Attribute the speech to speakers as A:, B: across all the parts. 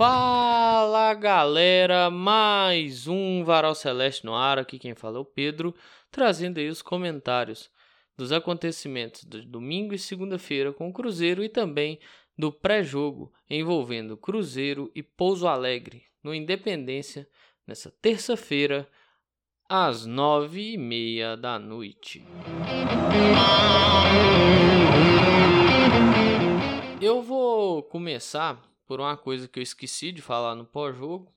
A: Fala galera, mais um Varal Celeste no ar. Aqui quem fala é o Pedro, trazendo aí os comentários dos acontecimentos de domingo e segunda-feira com o Cruzeiro e também do pré-jogo envolvendo Cruzeiro e Pouso Alegre no Independência nessa terça-feira às nove e meia da noite. Eu vou começar por uma coisa que eu esqueci de falar no pós-jogo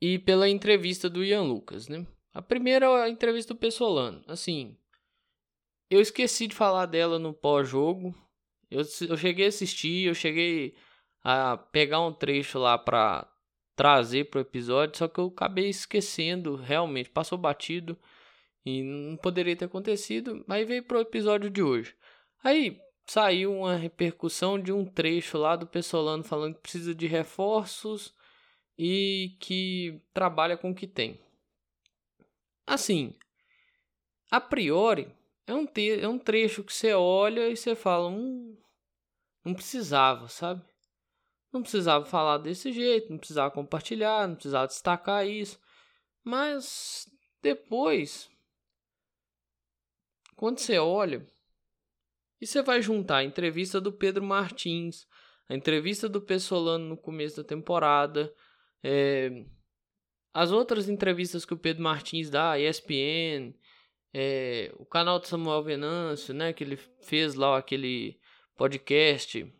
A: e pela entrevista do Ian Lucas, né? A primeira é a entrevista do Pessolano. Assim, eu esqueci de falar dela no pós-jogo. Eu, eu cheguei a assistir, eu cheguei a pegar um trecho lá pra trazer pro episódio, só que eu acabei esquecendo, realmente, passou batido e não poderia ter acontecido, mas veio pro episódio de hoje. Aí saiu uma repercussão de um trecho lá do Pessolano falando que precisa de reforços e que trabalha com o que tem. Assim, a priori, é um, te é um trecho que você olha e você fala, hum, não precisava, sabe? Não precisava falar desse jeito, não precisava compartilhar, não precisava destacar isso. Mas depois, quando você olha, e você vai juntar a entrevista do Pedro Martins, a entrevista do Pessolano no começo da temporada, é, as outras entrevistas que o Pedro Martins dá, a ESPN, é, o canal do Samuel Venâncio, né, que ele fez lá aquele podcast.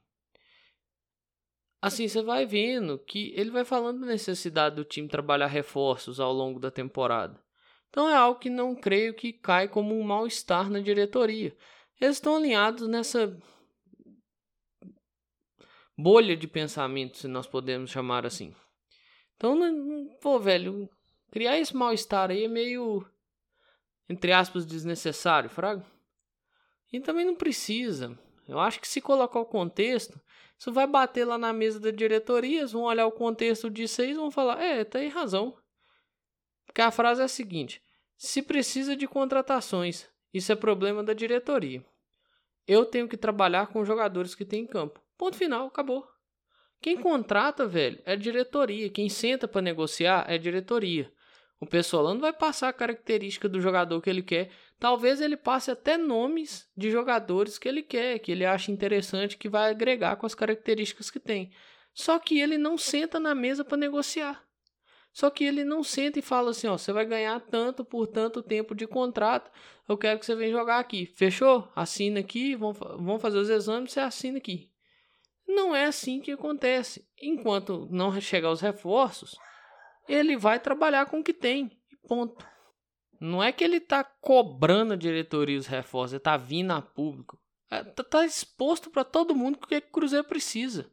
A: Assim, você vai vendo que ele vai falando da necessidade do time trabalhar reforços ao longo da temporada. Então é algo que não creio que cai como um mal-estar na diretoria. Eles estão alinhados nessa bolha de pensamento, se nós podemos chamar assim. Então, pô, velho, criar esse mal-estar aí é meio, entre aspas, desnecessário, fraga. E também não precisa. Eu acho que se colocar o contexto, isso vai bater lá na mesa da diretoria, eles vão olhar o contexto disso aí e vão falar, é, tem razão. Porque a frase é a seguinte, se precisa de contratações, isso é problema da diretoria. Eu tenho que trabalhar com jogadores que tem em campo. Ponto final, acabou. Quem contrata, velho, é diretoria. Quem senta para negociar é diretoria. O pessoal não vai passar a característica do jogador que ele quer. Talvez ele passe até nomes de jogadores que ele quer, que ele acha interessante, que vai agregar com as características que tem. Só que ele não senta na mesa para negociar. Só que ele não senta e fala assim, ó, você vai ganhar tanto por tanto tempo de contrato, eu quero que você venha jogar aqui. Fechou? Assina aqui, vamos, vamos fazer os exames, você assina aqui. Não é assim que acontece. Enquanto não chegar os reforços, ele vai trabalhar com o que tem. Ponto. Não é que ele está cobrando a diretoria os reforços, ele está vindo a público. É, tá, tá exposto para todo mundo o que o Cruzeiro precisa.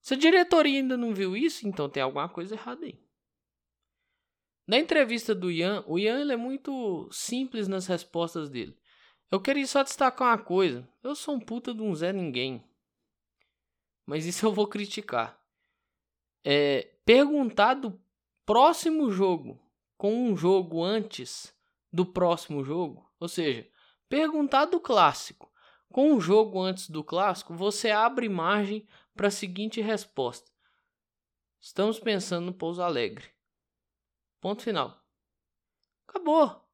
A: Se a diretoria ainda não viu isso, então tem alguma coisa errada aí. Na entrevista do Ian, o Ian é muito simples nas respostas dele. Eu queria só destacar uma coisa. Eu sou um puta de um Zé Ninguém. Mas isso eu vou criticar. É, perguntar do próximo jogo com um jogo antes do próximo jogo, ou seja, perguntar do clássico com um jogo antes do clássico, você abre margem para a seguinte resposta: Estamos pensando no Pouso Alegre. Ponto final. Acabou.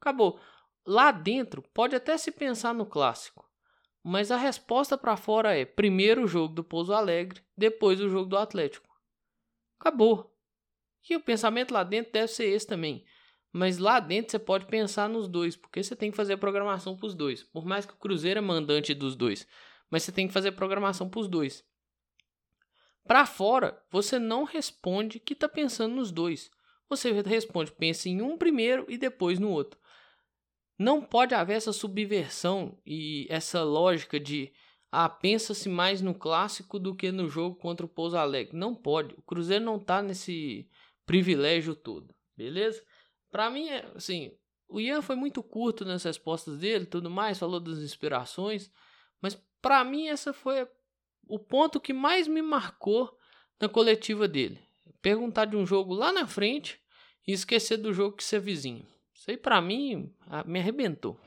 A: Acabou. Lá dentro pode até se pensar no clássico, mas a resposta para fora é primeiro o jogo do Pouso Alegre, depois o jogo do Atlético. Acabou. E o pensamento lá dentro deve ser esse também. Mas lá dentro você pode pensar nos dois, porque você tem que fazer a programação para os dois. Por mais que o Cruzeiro é mandante dos dois, mas você tem que fazer a programação para os dois. Para fora, você não responde que está pensando nos dois. Você responde, pensa em um primeiro e depois no outro. Não pode haver essa subversão e essa lógica de ah, pensa-se mais no clássico do que no jogo contra o Pouso Alegre. Não pode. O Cruzeiro não tá nesse privilégio todo, beleza? Para mim, é, assim, o Ian foi muito curto nas respostas dele, tudo mais, falou das inspirações, mas para mim essa foi o ponto que mais me marcou na coletiva dele. Perguntar de um jogo lá na frente e esquecer do jogo que é vizinho. Isso aí pra mim me arrebentou.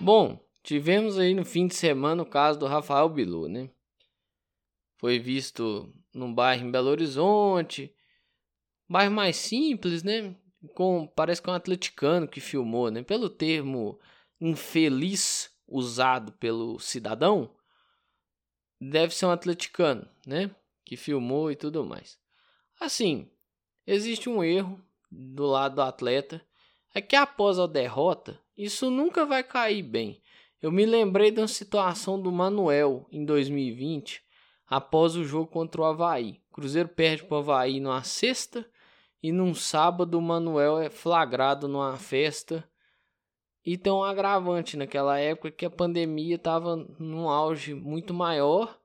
A: Bom, tivemos aí no fim de semana o caso do Rafael Bilu, né? Foi visto num bairro em Belo Horizonte, bairro mais simples, né? Com, parece que é um atleticano que filmou, né? Pelo termo infeliz usado pelo cidadão, deve ser um atleticano, né? Que filmou e tudo mais. Assim, existe um erro do lado do atleta, é que após a derrota, isso nunca vai cair bem. Eu me lembrei de uma situação do Manuel em 2020, após o jogo contra o Havaí. O Cruzeiro perde para o Havaí numa sexta e num sábado o Manuel é flagrado numa festa. E tem um agravante naquela época que a pandemia estava num auge muito maior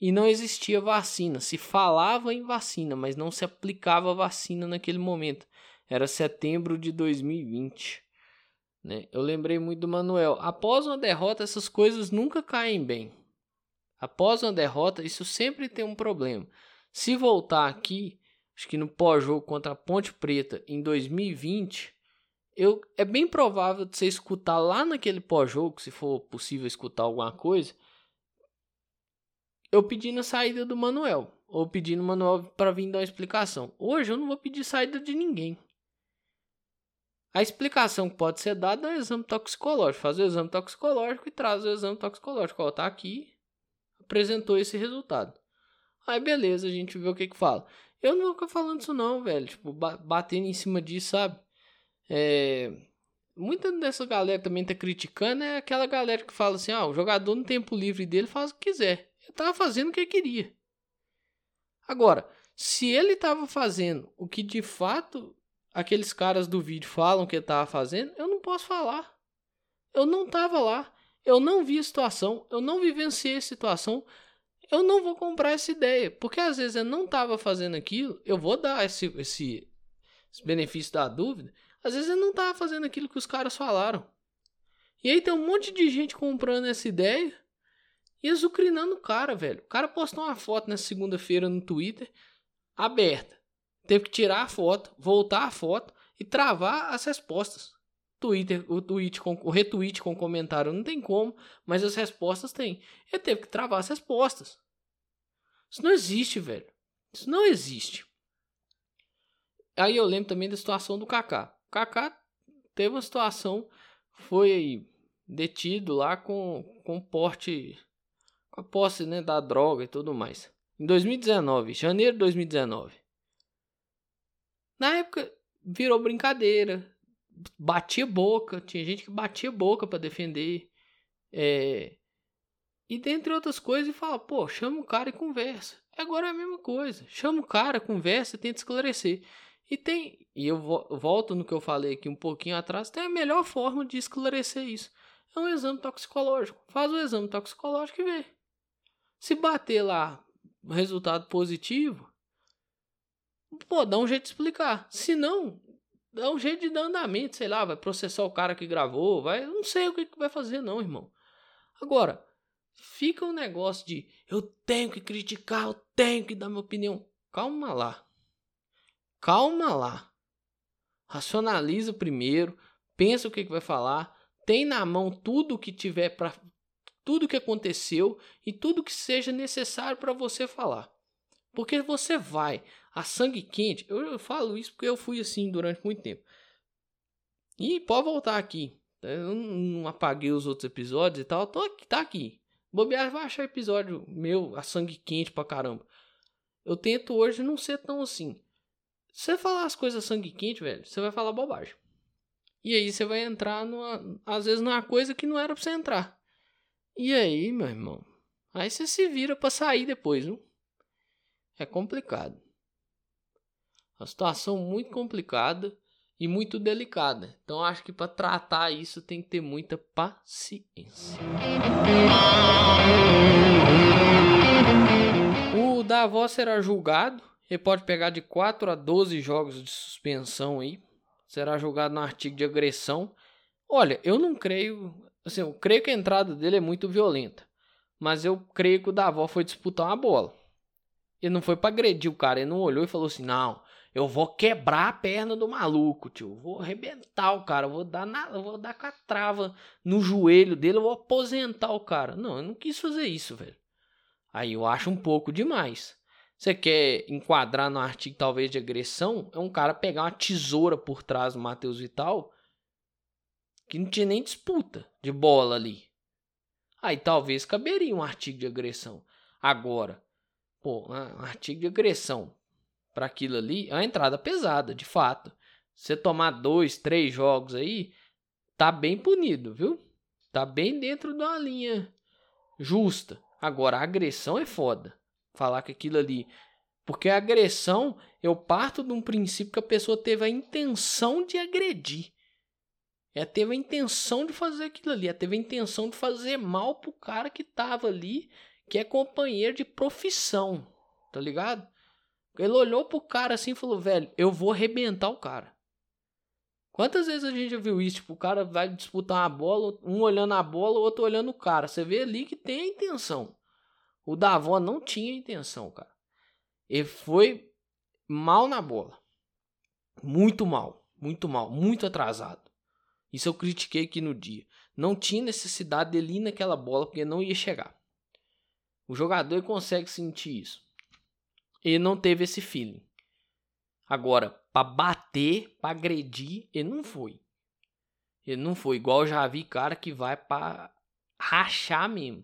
A: e não existia vacina. Se falava em vacina, mas não se aplicava vacina naquele momento. Era setembro de 2020. Né? Eu lembrei muito do Manuel. Após uma derrota, essas coisas nunca caem bem. Após uma derrota, isso sempre tem um problema. Se voltar aqui, acho que no pós-jogo contra a Ponte Preta em 2020, eu, é bem provável de você escutar lá naquele pós-jogo, se for possível escutar alguma coisa, eu pedindo a saída do Manuel. Ou pedindo o Manuel para vir dar uma explicação. Hoje eu não vou pedir saída de ninguém. A explicação que pode ser dada é o exame toxicológico. Faz o exame toxicológico e traz o exame toxicológico. Ó, tá aqui, apresentou esse resultado. Aí beleza, a gente vê o que que fala. Eu não vou ficar falando isso não, velho. Tipo, batendo em cima disso, sabe? É... Muita dessa galera também tá criticando é aquela galera que fala assim, ah, o jogador no tempo livre dele faz o que quiser. Ele tava fazendo o que ele queria. Agora, se ele tava fazendo o que de fato aqueles caras do vídeo falam que ele tava fazendo, eu não posso falar. Eu não tava lá. Eu não vi a situação. Eu não vivenciei a situação. Eu não vou comprar essa ideia. Porque às vezes eu não tava fazendo aquilo. Eu vou dar esse, esse, esse benefício da dúvida. Às vezes eu não tava fazendo aquilo que os caras falaram. E aí tem um monte de gente comprando essa ideia e azucrinando o cara, velho. O cara postou uma foto nessa segunda-feira no Twitter, aberta. Teve que tirar a foto, voltar a foto e travar as respostas. Twitter, o, tweet com, o retweet com comentário não tem como, mas as respostas tem. Ele teve que travar as respostas. Isso não existe, velho. Isso não existe. Aí eu lembro também da situação do Kaká. O Kaká teve uma situação, foi detido lá com, com porte a posse né, da droga e tudo mais. Em 2019, janeiro de 2019. Na época, virou brincadeira. Batia boca. Tinha gente que batia boca para defender. É... E dentre outras coisas, fala: pô, chama o cara e conversa. Agora é a mesma coisa. Chama o cara, conversa e tenta esclarecer. E tem, e eu volto no que eu falei aqui um pouquinho atrás, tem a melhor forma de esclarecer isso. É um exame toxicológico. Faz o exame toxicológico e vê. Se bater lá resultado positivo, pô, dá um jeito de explicar. Se não, dá um jeito de dar andamento, sei lá, vai processar o cara que gravou, vai, não sei o que, vai fazer não, irmão. Agora, fica um negócio de eu tenho que criticar, eu tenho que dar minha opinião. Calma lá. Calma lá. Racionaliza primeiro, pensa o que, que vai falar, tem na mão tudo o que tiver para tudo o que aconteceu e tudo que seja necessário para você falar. Porque você vai a sangue quente. Eu, eu, falo isso porque eu fui assim durante muito tempo. E pode voltar aqui. Eu não apaguei os outros episódios e tal. Tô aqui, tá aqui. Bobear vai achar episódio meu a sangue quente pra caramba. Eu tento hoje não ser tão assim. Se você falar as coisas sangue quente, velho, você vai falar bobagem. E aí você vai entrar numa, às vezes numa coisa que não era pra você entrar. E aí, meu irmão? Aí você se vira para sair depois, não? É complicado. Uma situação muito complicada e muito delicada. Então acho que para tratar isso tem que ter muita paciência. O Davos será julgado. Ele pode pegar de 4 a 12 jogos de suspensão aí. Será julgado no artigo de agressão. Olha, eu não creio Assim, eu creio que a entrada dele é muito violenta. Mas eu creio que o Davó foi disputar uma bola. Ele não foi para agredir o cara. Ele não olhou e falou assim: Não, Eu vou quebrar a perna do maluco, tio. Vou arrebentar o cara. Vou dar na, vou dar com a trava no joelho dele. Eu vou aposentar o cara. Não, eu não quis fazer isso, velho. Aí eu acho um pouco demais. Você quer enquadrar no artigo talvez de agressão? É um cara pegar uma tesoura por trás do Matheus Vital que não tinha nem disputa de bola ali. Aí talvez caberia um artigo de agressão. Agora, pô, um artigo de agressão para aquilo ali é uma entrada pesada, de fato. Você tomar dois, três jogos aí, tá bem punido, viu? Tá bem dentro de uma linha justa. Agora, a agressão é foda. Falar que aquilo ali. Porque a agressão, eu parto de um princípio que a pessoa teve a intenção de agredir. Ela teve a intenção de fazer aquilo ali. Ela teve a intenção de fazer mal pro cara que tava ali, que é companheiro de profissão. Tá ligado? Ele olhou pro cara assim e falou: velho, eu vou arrebentar o cara. Quantas vezes a gente já viu isso? Tipo, o cara vai disputar uma bola, um olhando a bola, o outro olhando o cara. Você vê ali que tem a intenção. O Davó não tinha intenção, cara. Ele foi mal na bola. Muito mal. Muito mal. Muito atrasado. Isso eu critiquei aqui no dia. Não tinha necessidade dele ir naquela bola porque não ia chegar. O jogador consegue sentir isso. Ele não teve esse feeling. Agora, para bater, para agredir, ele não foi. Ele não foi igual já vi cara que vai para rachar mesmo,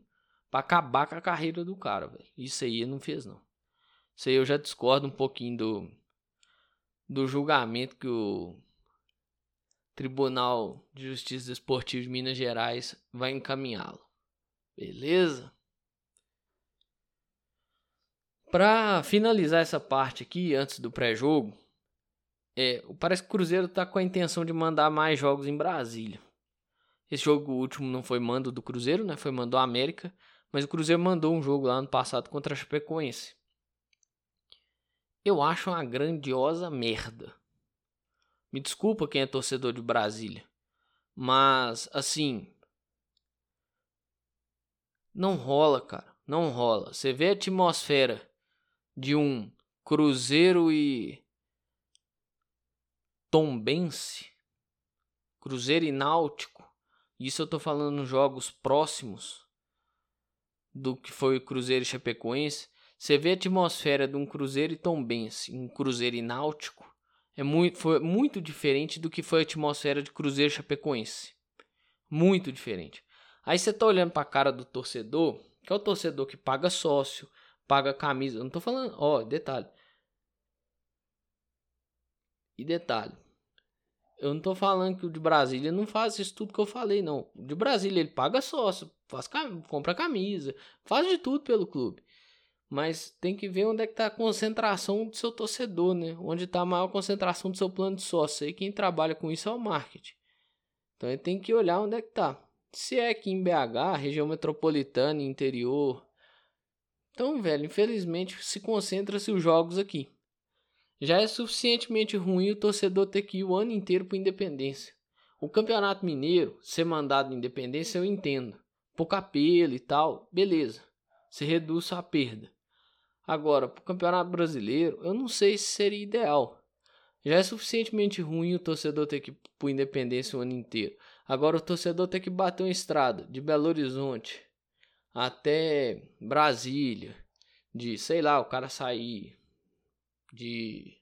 A: para acabar com a carreira do cara, velho. Isso aí ele não fez não. Isso aí eu já discordo um pouquinho do do julgamento que o Tribunal de Justiça Desportiva de Minas Gerais vai encaminhá-lo. Beleza? Para finalizar essa parte aqui, antes do pré-jogo, é, parece que o Cruzeiro está com a intenção de mandar mais jogos em Brasília. Esse jogo último não foi mando do Cruzeiro, né? Foi mando do América, mas o Cruzeiro mandou um jogo lá ano passado contra a Chapecoense. Eu acho uma grandiosa merda. Me desculpa quem é torcedor de Brasília. Mas, assim. Não rola, cara. Não rola. Você vê a atmosfera de um Cruzeiro e. Tombense. Cruzeiro e Náutico. Isso eu tô falando nos jogos próximos do que foi o Cruzeiro e Chapecoense. Você vê a atmosfera de um Cruzeiro e Tombense, um Cruzeiro e Náutico é muito, foi muito diferente do que foi a atmosfera de Cruzeiro Chapecoense. Muito diferente. Aí você tá olhando pra cara do torcedor, que é o torcedor que paga sócio, paga camisa. Não tô falando, ó, detalhe. E detalhe. Eu não tô falando que o de Brasília não faz isso tudo que eu falei, não. O de Brasília ele paga sócio, faz, compra camisa, faz de tudo pelo clube. Mas tem que ver onde é que está a concentração do seu torcedor, né? Onde está a maior concentração do seu plano de sócio. E quem trabalha com isso é o marketing. Então ele tem que olhar onde é que está. Se é aqui em BH, região metropolitana, interior. Então, velho, infelizmente se concentra-se os jogos aqui. Já é suficientemente ruim o torcedor ter que ir o ano inteiro para Independência. O Campeonato Mineiro, ser mandado Independência, eu entendo. Pouco apelo e tal, beleza. Se reduz a perda. Agora, para o Campeonato Brasileiro, eu não sei se seria ideal. Já é suficientemente ruim o torcedor ter que ir por Independência o ano inteiro. Agora o torcedor ter que bater uma estrada de Belo Horizonte até Brasília, de sei lá, o cara sair de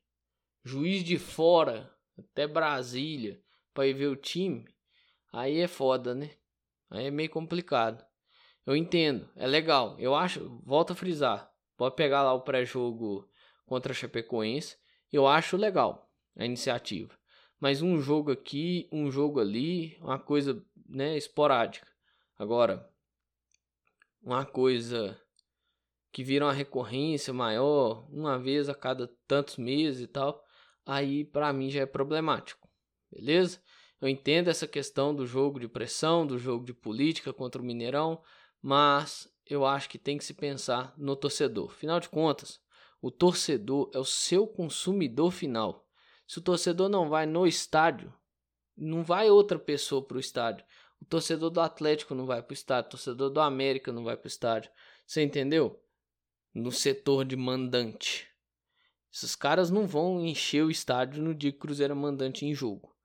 A: Juiz de Fora até Brasília para ir ver o time, aí é foda, né? Aí é meio complicado. Eu entendo, é legal. Eu acho, volto a frisar, Pode pegar lá o pré-jogo contra a Chapecoense. Eu acho legal a iniciativa. Mas um jogo aqui, um jogo ali, uma coisa né, esporádica. Agora, uma coisa que vira uma recorrência maior, uma vez a cada tantos meses e tal, aí para mim já é problemático. Beleza? Eu entendo essa questão do jogo de pressão, do jogo de política contra o Mineirão, mas eu acho que tem que se pensar no torcedor. Afinal de contas, o torcedor é o seu consumidor final. Se o torcedor não vai no estádio, não vai outra pessoa para o estádio. O torcedor do Atlético não vai para o estádio, o torcedor do América não vai para o estádio. Você entendeu? No setor de mandante. Esses caras não vão encher o estádio no dia que o Cruzeiro é mandante em jogo.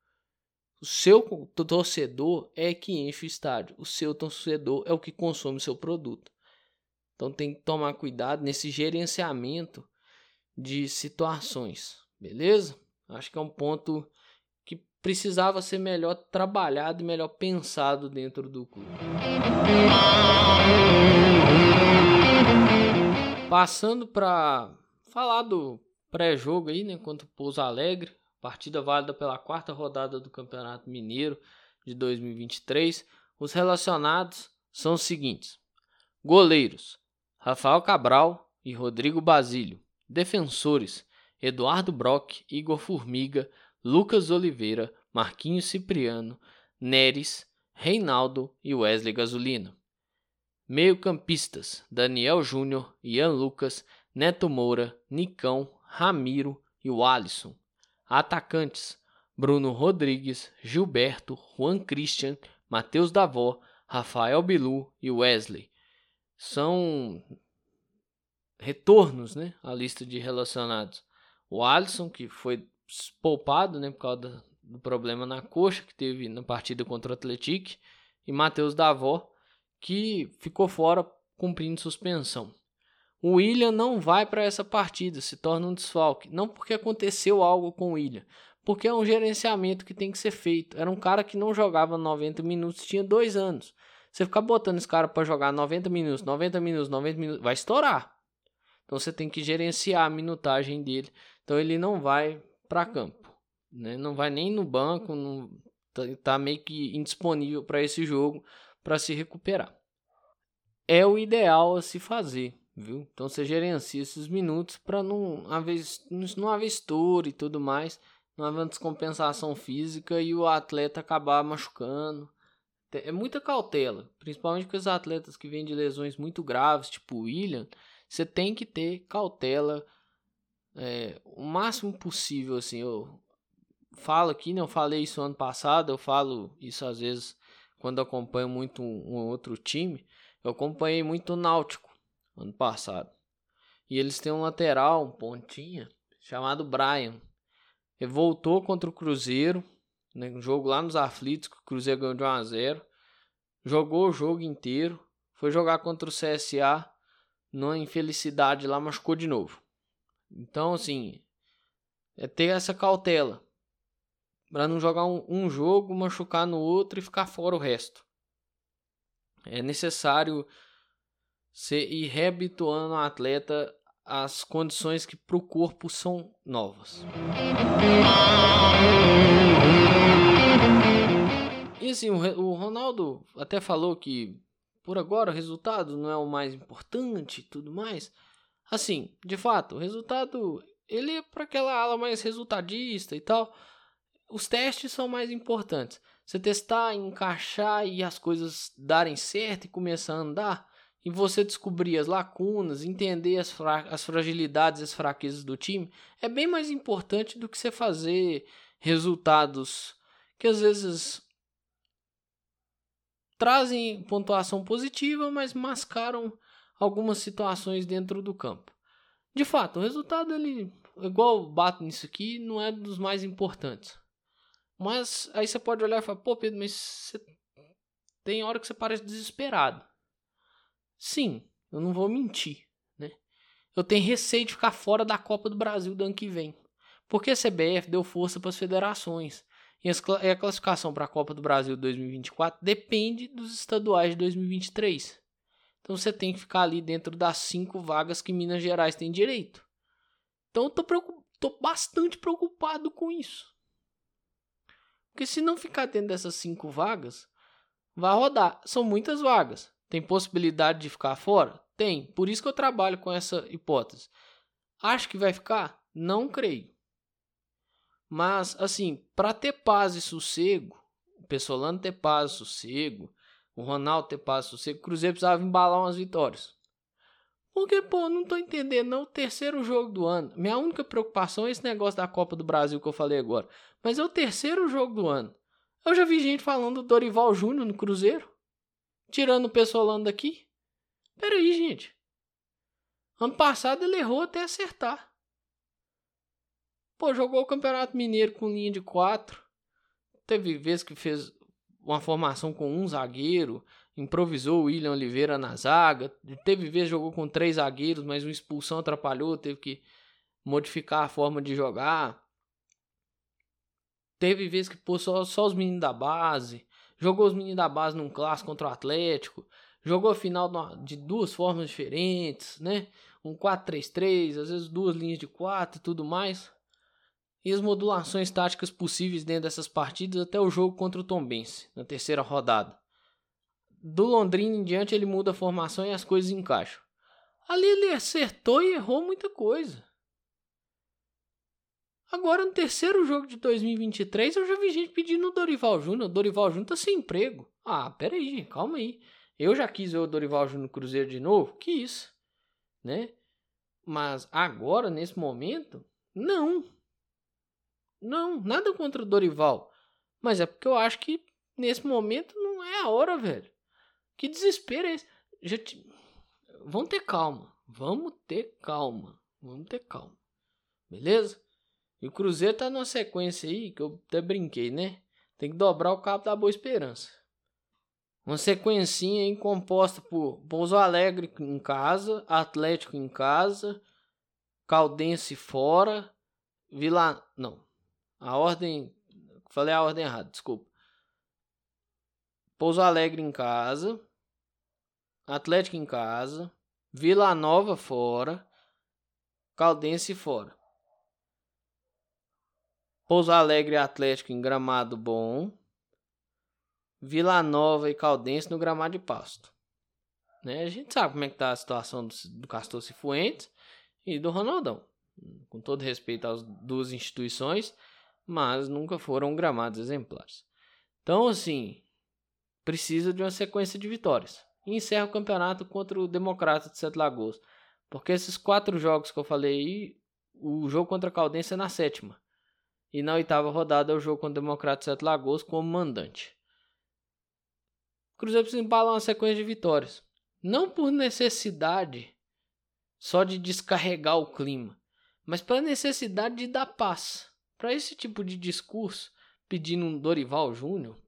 A: O seu torcedor é que enche o estádio. O seu torcedor é o que consome o seu produto. Então tem que tomar cuidado nesse gerenciamento de situações, beleza? Acho que é um ponto que precisava ser melhor trabalhado e melhor pensado dentro do clube. Passando para falar do pré-jogo aí, né, contra o Pouso Alegre, partida válida pela quarta rodada do Campeonato Mineiro de 2023. Os relacionados são os seguintes: goleiros Rafael Cabral e Rodrigo Basílio, defensores Eduardo Brock, Igor Formiga, Lucas Oliveira, Marquinhos Cipriano, Neres, Reinaldo e Wesley Gasolina. Meio-campistas: Daniel Júnior, Ian Lucas, Neto Moura, Nicão, Ramiro e o Alisson. Atacantes: Bruno Rodrigues, Gilberto, Juan Christian, Matheus Davó, Rafael Bilu e Wesley. São retornos, né, à lista de relacionados. O Alisson, que foi poupado, né, por causa do problema na coxa que teve na partida contra o Atlético, e Matheus Davó, que ficou fora cumprindo suspensão. O William não vai para essa partida, se torna um desfalque. Não porque aconteceu algo com o William, porque é um gerenciamento que tem que ser feito. Era um cara que não jogava 90 minutos, tinha dois anos. Você ficar botando esse cara para jogar 90 minutos, 90 minutos, 90 minutos, vai estourar. Então você tem que gerenciar a minutagem dele. Então ele não vai para campo, né? Não vai nem no banco, não tá, tá meio que indisponível para esse jogo para se recuperar. É o ideal a se fazer viu? Então você gerencia esses minutos para não haver, não haver estouro e tudo mais, não haver descompensação física e o atleta acabar machucando. É muita cautela, principalmente com os atletas que vêm de lesões muito graves, tipo o William, você tem que ter cautela é, o máximo possível, assim, eu falo aqui, né, eu falei isso ano passado, eu falo isso às vezes quando acompanho muito um, um outro time, eu acompanhei muito o Náutico, ano passado. E eles têm um lateral, um pontinha, chamado Brian. Ele voltou contra o Cruzeiro, né, um jogo lá nos aflitos, que o Cruzeiro ganhou de 1 a 0 Jogou o jogo inteiro, foi jogar contra o CSA, numa infelicidade lá, machucou de novo. Então, assim, é ter essa cautela. Para não jogar um, um jogo, machucar no outro e ficar fora o resto. É necessário ser, ir reabituando o atleta às condições que para o corpo são novas. E assim, o Ronaldo até falou que por agora o resultado não é o mais importante e tudo mais. Assim, de fato, o resultado ele é para aquela ala mais resultadista e tal. Os testes são mais importantes. Você testar, encaixar e as coisas darem certo e começar a andar, e você descobrir as lacunas, entender as, fra as fragilidades e as fraquezas do time, é bem mais importante do que você fazer resultados que às vezes trazem pontuação positiva, mas mascaram algumas situações dentro do campo. De fato, o resultado ele igual bato nisso aqui, não é dos mais importantes. Mas aí você pode olhar e falar, pô, Pedro, mas você... tem hora que você parece desesperado. Sim, eu não vou mentir, né? Eu tenho receio de ficar fora da Copa do Brasil do ano que vem. Porque a CBF deu força para as federações. E a classificação para a Copa do Brasil 2024 depende dos estaduais de 2023. Então você tem que ficar ali dentro das cinco vagas que Minas Gerais tem direito. Então eu tô, preocup... tô bastante preocupado com isso. Porque se não ficar dentro dessas cinco vagas, vai rodar. São muitas vagas. Tem possibilidade de ficar fora? Tem. Por isso que eu trabalho com essa hipótese. Acho que vai ficar? Não creio. Mas, assim, para ter paz e sossego, o Pessolano ter paz e sossego, o Ronaldo ter paz e sossego, o Cruzeiro precisava embalar umas vitórias. Porque, pô, não tô entendendo, não. O terceiro jogo do ano. Minha única preocupação é esse negócio da Copa do Brasil que eu falei agora. Mas é o terceiro jogo do ano. Eu já vi gente falando do Dorival Júnior no Cruzeiro. Tirando o Pessolano daqui? Pera aí, gente. Ano passado ele errou até acertar. Pô, jogou o Campeonato Mineiro com linha de quatro. Teve vezes que fez uma formação com um zagueiro, improvisou o William Oliveira na zaga. Teve vezes jogou com três zagueiros, mas uma expulsão atrapalhou, teve que modificar a forma de jogar. Teve vezes que pôs só, só os meninos da base. Jogou os meninos da base num clássico contra o Atlético. Jogou a final de duas formas diferentes, né? Um 4-3-3, às vezes duas linhas de 4 e tudo mais. E as modulações táticas possíveis dentro dessas partidas até o jogo contra o Tombense, na terceira rodada. Do Londrina em diante ele muda a formação e as coisas encaixam. Ali ele acertou e errou muita coisa. Agora, no terceiro jogo de 2023, eu já vi gente pedindo o Dorival Júnior. O Dorival Júnior tá sem emprego. Ah, peraí, calma aí. Eu já quis ver o Dorival Júnior Cruzeiro de novo? Que isso, né? Mas agora, nesse momento, não. Não, nada contra o Dorival. Mas é porque eu acho que nesse momento não é a hora, velho. Que desespero é esse? Já te... Vamos ter calma. Vamos ter calma. Vamos ter calma. Beleza? E o Cruzeiro tá numa sequência aí que eu até brinquei, né? Tem que dobrar o cabo da Boa Esperança. Uma sequencinha aí composta por Pouso Alegre em casa, Atlético em casa, Caldense fora, Vila... Não, a ordem... Falei a ordem errada, desculpa. Pouso Alegre em casa, Atlético em casa, Vila Nova fora, Caldense fora. Pouso Alegre Atlético em gramado bom. Vila Nova e Caldense no gramado de pasto. Né? A gente sabe como é que tá a situação do, do Castor Cifuentes e do Ronaldão. Com todo respeito às duas instituições, mas nunca foram gramados exemplares. Então, assim, precisa de uma sequência de vitórias. E encerra o campeonato contra o Democrata de Sete Lagoas. Porque esses quatro jogos que eu falei aí, o jogo contra a Caldense é na sétima. E na oitava rodada é o jogo contra o Democrata de Sete Lagoas como mandante. O Cruzeiro precisa embalar uma sequência de vitórias. Não por necessidade só de descarregar o clima, mas pela necessidade de dar paz. Para esse tipo de discurso, pedindo um Dorival Júnior,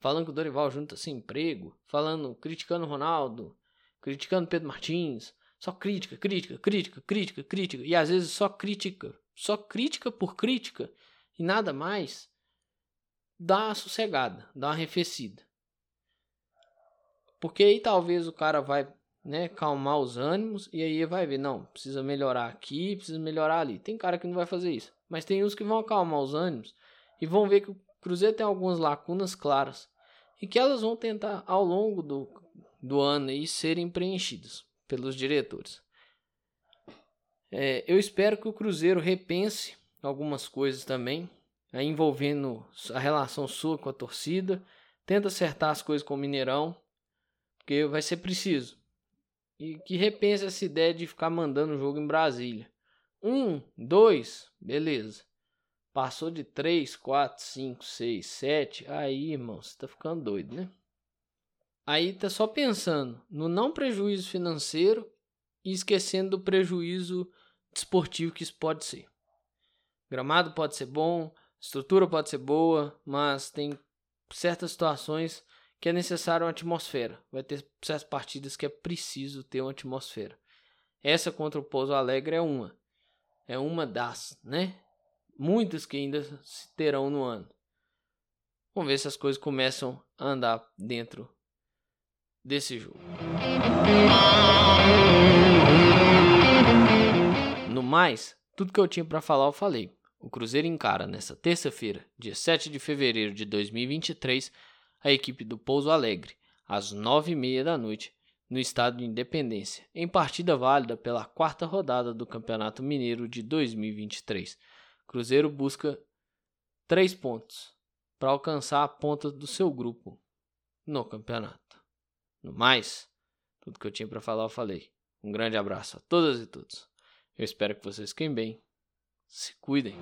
A: falando que o Dorival Júnior está sem emprego, falando, criticando o Ronaldo, criticando Pedro Martins, só crítica, crítica, crítica, crítica, crítica, e às vezes só crítica só crítica por crítica e nada mais, dá uma sossegada, dá uma arrefecida. Porque aí talvez o cara vai né, calmar os ânimos e aí vai ver, não, precisa melhorar aqui, precisa melhorar ali. Tem cara que não vai fazer isso, mas tem uns que vão acalmar os ânimos e vão ver que o Cruzeiro tem algumas lacunas claras e que elas vão tentar ao longo do, do ano aí serem preenchidas pelos diretores. É, eu espero que o Cruzeiro repense algumas coisas também, aí envolvendo a relação sua com a torcida. Tenta acertar as coisas com o Mineirão, porque vai ser preciso. E que repense essa ideia de ficar mandando o jogo em Brasília. Um, dois, beleza. Passou de três, quatro, cinco, seis, sete. Aí, irmão, você tá ficando doido, né? Aí tá só pensando no não prejuízo financeiro e esquecendo do prejuízo desportivo que isso pode ser. Gramado pode ser bom, estrutura pode ser boa, mas tem certas situações que é necessário uma atmosfera. Vai ter certas partidas que é preciso ter uma atmosfera. Essa contra o Pouso Alegre é uma. É uma das, né? Muitas que ainda se terão no ano. Vamos ver se as coisas começam a andar dentro desse jogo. No mais, tudo que eu tinha para falar eu falei. O Cruzeiro encara nesta terça-feira, dia 7 de fevereiro de 2023, a equipe do Pouso Alegre, às 9h30 da noite, no estado de Independência, em partida válida pela quarta rodada do Campeonato Mineiro de 2023. Cruzeiro busca três pontos para alcançar a ponta do seu grupo no campeonato. No mais, tudo que eu tinha para falar eu falei. Um grande abraço a todas e todos. Eu espero que vocês fiquem bem. Se cuidem.